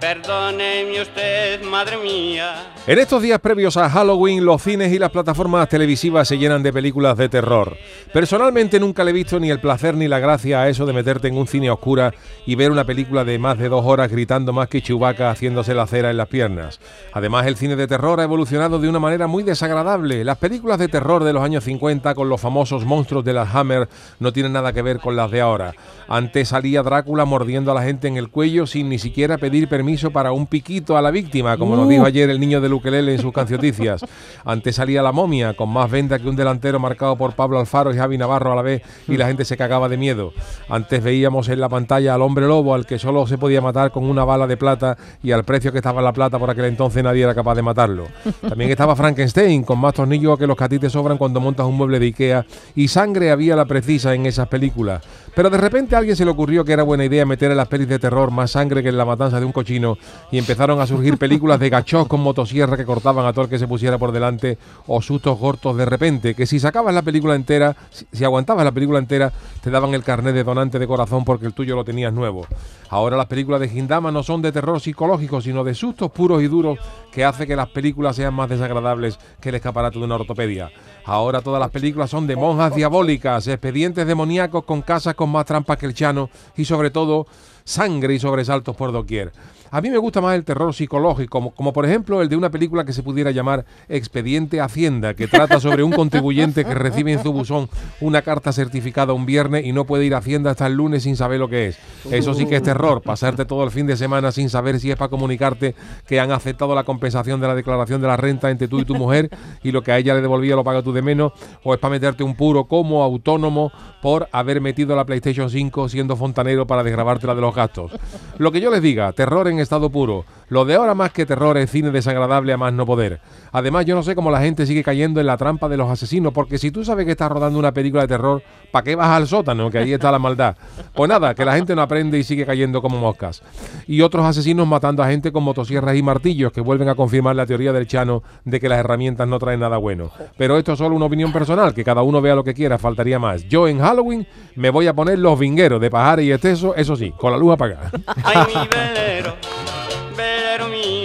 Perdóneme usted, madre mía. En estos días previos a Halloween, los cines y las plataformas televisivas se llenan de películas de terror. Personalmente nunca le he visto ni el placer ni la gracia a eso de meterte en un cine a oscura y ver una película de más de dos horas gritando más que Chewbacca haciéndose la cera en las piernas. Además, el cine de terror ha evolucionado de una manera muy desagradable. Las películas de terror de los años 50 con los famosos monstruos de las Hammer no tienen nada que ver con las de ahora. Antes salía Drácula mordiendo a la gente en el cuello sin ni siquiera pedir permiso para un piquito a la víctima, como nos dijo uh. ayer el niño de Luquelele en sus cancionicias. Antes salía la momia, con más venda que un delantero marcado por Pablo Alfaro y Javi Navarro a la vez, y la gente se cagaba de miedo. Antes veíamos en la pantalla al hombre lobo, al que solo se podía matar con una bala de plata, y al precio que estaba la plata por aquel entonces nadie era capaz de matarlo. También estaba Frankenstein, con más tornillos que los que a ti te sobran cuando montas un mueble de Ikea, y sangre había la precisa en esas películas. Pero de repente a alguien se le ocurrió que era buena idea meter en las pelis de terror más sangre que en la matanza de un cochino y empezaron a surgir películas de gachos con motosierra que cortaban a todo el que se pusiera por delante o sustos cortos de repente, que si sacabas la película entera, si, aguantabas la película entera, te daban el carnet de donante de corazón porque el tuyo lo tenías nuevo. Ahora las películas de Gindama no son de terror psicológico, sino de sustos puros y duros que hace que las películas sean más desagradables que el escaparate de una ortopedia. Ahora todas las películas son de monjas diabólicas, expedientes demoníacos con casas con más trampas que el chano y sobre todo sangre y sobresaltos por doquier. A mí me gusta más el terror psicológico, como, por ejemplo el de una película que se pudiera llamar Expediente Hacienda, que trata sobre un contribuyente que recibe en su buzón una carta certificada un viernes y no puede ir a Hacienda hasta el lunes sin saber lo que es. Eso sí que es terror, pasarte todo el fin de semana sin saber si es para comunicarte que han aceptado la compensación de la declaración de la renta entre tú y tu mujer y lo que a ella le devolvía lo paga tú de menos, o es para meterte un puro como autónomo por haber metido la PlayStation 5 siendo fontanero para desgrabártela de los Lo que yo les diga, terror en estado puro. Lo de ahora más que terror es cine desagradable a más no poder. Además, yo no sé cómo la gente sigue cayendo en la trampa de los asesinos, porque si tú sabes que estás rodando una película de terror, ¿para qué vas al sótano? Que ahí está la maldad. Pues nada, que la gente no aprende y sigue cayendo como moscas. Y otros asesinos matando a gente con motosierras y martillos, que vuelven a confirmar la teoría del Chano de que las herramientas no traen nada bueno. Pero esto es solo una opinión personal, que cada uno vea lo que quiera, faltaría más. Yo en Halloween me voy a poner los vingueros de pajar y exceso, eso sí, con la luz apagada.